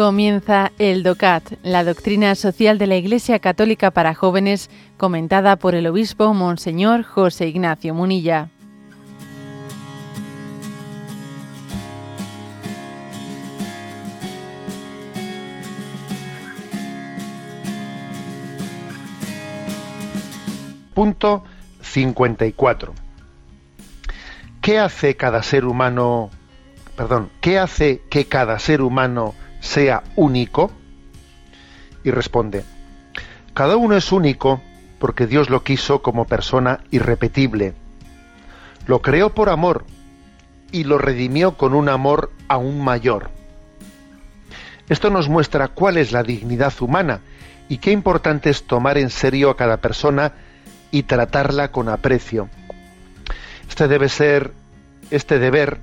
Comienza el DOCAT, la doctrina social de la Iglesia Católica para jóvenes, comentada por el obispo Monseñor José Ignacio Munilla. Punto 54. ¿Qué hace cada ser humano, perdón, qué hace que cada ser humano sea único? Y responde, cada uno es único porque Dios lo quiso como persona irrepetible. Lo creó por amor y lo redimió con un amor aún mayor. Esto nos muestra cuál es la dignidad humana y qué importante es tomar en serio a cada persona y tratarla con aprecio. Este debe ser, este deber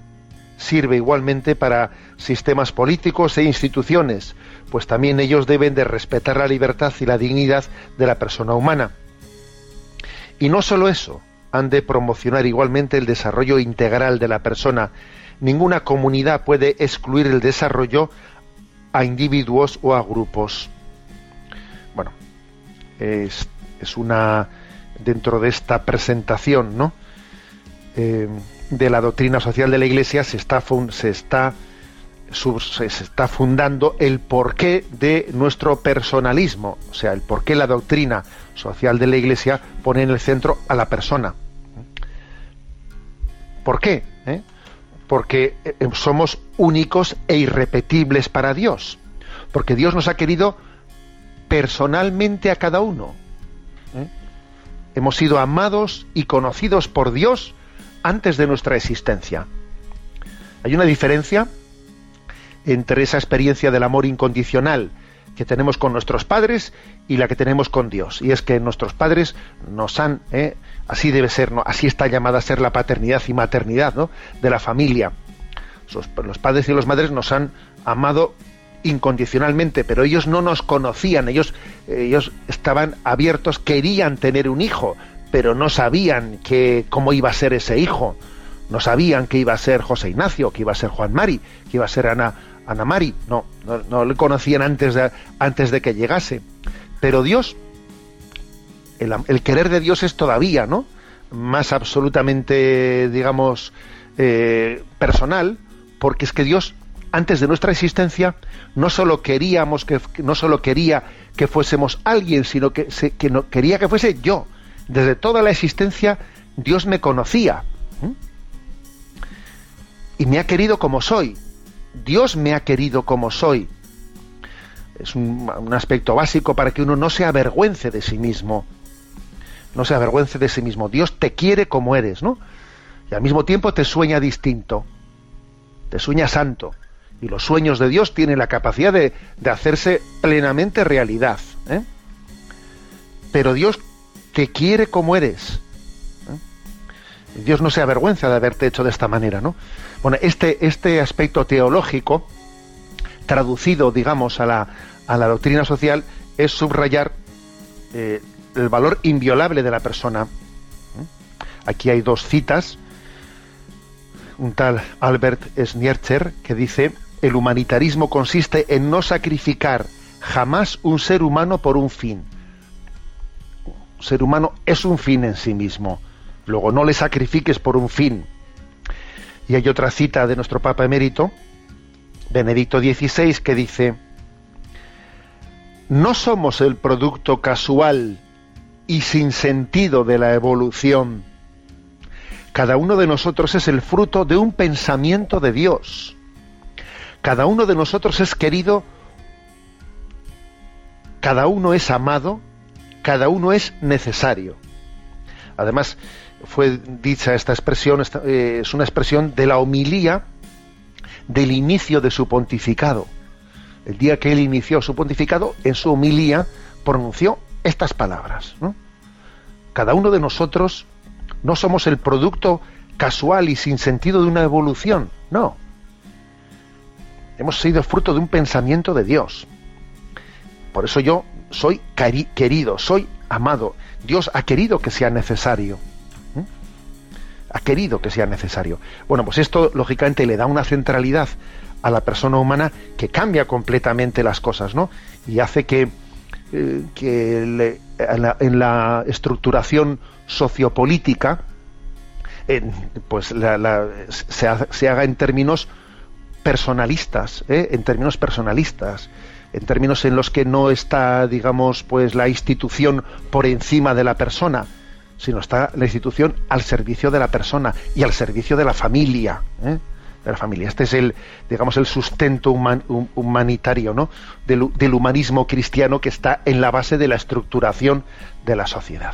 sirve igualmente para sistemas políticos e instituciones, pues también ellos deben de respetar la libertad y la dignidad de la persona humana. Y no solo eso, han de promocionar igualmente el desarrollo integral de la persona. Ninguna comunidad puede excluir el desarrollo a individuos o a grupos. Bueno, es, es una dentro de esta presentación, ¿no? Eh, de la doctrina social de la Iglesia se está, se está, se está fundando el porqué de nuestro personalismo, o sea, el porqué la doctrina social de la Iglesia pone en el centro a la persona. ¿Por qué? ¿Eh? Porque eh, somos únicos e irrepetibles para Dios. Porque Dios nos ha querido personalmente a cada uno. ¿Eh? Hemos sido amados y conocidos por Dios antes de nuestra existencia. Hay una diferencia entre esa experiencia del amor incondicional que tenemos con nuestros padres y la que tenemos con Dios. Y es que nuestros padres nos han, ¿eh? así debe ser, ¿no? así está llamada a ser la paternidad y maternidad ¿no? de la familia. Los padres y las madres nos han amado incondicionalmente, pero ellos no nos conocían, ellos, ellos estaban abiertos, querían tener un hijo, pero no sabían que, cómo iba a ser ese hijo. No sabían que iba a ser José Ignacio, que iba a ser Juan Mari, que iba a ser Ana, Ana Mari. No, no, le conocían antes de, antes de que llegase. Pero Dios, el, querer de Dios es todavía, ¿no? Más absolutamente, digamos, eh, personal, porque es que Dios, antes de nuestra existencia, no solo queríamos que, no solo quería que fuésemos alguien, sino que, que no, quería que fuese yo desde toda la existencia Dios me conocía. Y me ha querido como soy. Dios me ha querido como soy. Es un, aspecto básico para que uno no se avergüence de sí mismo. No se avergüence de sí mismo. Dios te quiere como eres, ¿no? Y al mismo tiempo te sueña distinto. Te sueña santo. Y los sueños de Dios tienen la capacidad de, hacerse plenamente realidad. ¿eh? Pero Dios te quiere como eres. ¿Eh? Dios no se avergüenza de haberte hecho de esta manera, ¿no? Bueno, este, este aspecto teológico, traducido, digamos, a la, a la doctrina social, es subrayar eh, el valor inviolable de la persona. ¿Eh? Aquí hay dos citas. Un tal Albert Schneercher que dice, el humanitarismo consiste en no sacrificar jamás un ser humano por un fin ser humano es un fin en sí mismo. Luego no le sacrifiques por un fin. Y hay otra cita de nuestro Papa emérito, Benedicto XVI, que dice, no somos el producto casual y sin sentido de la evolución. Cada uno de nosotros es el fruto de un pensamiento de Dios. Cada uno de nosotros es querido, cada uno es amado cada uno es necesario. Además, fue dicha esta expresión, eh, es una expresión de la homilía del inicio de su pontificado. El día que él inició su pontificado, en su homilía pronunció estas palabras. Cada uno de nosotros no somos el producto casual y sin sentido de una evolución, no. Hemos sido fruto de un pensamiento de Dios. Por eso yo soy querido, soy amado. Dios ha querido que sea necesario. Ha querido que sea necesario. Bueno, pues esto lógicamente le da una centralidad a la persona humana que cambia completamente las cosas, ¿no? Y hace que, eh, que en, la, estructuración sociopolítica pues se, haga en términos personalistas, ¿eh? en términos personalistas, en términos en los que no está, digamos, pues la institución por encima de la persona, sino está la institución al servicio de la persona y al servicio de la familia. ¿eh? de la familia. Este es el, digamos, el sustento humanitario ¿no? del humanismo cristiano que está en la base de la estructuración de la sociedad.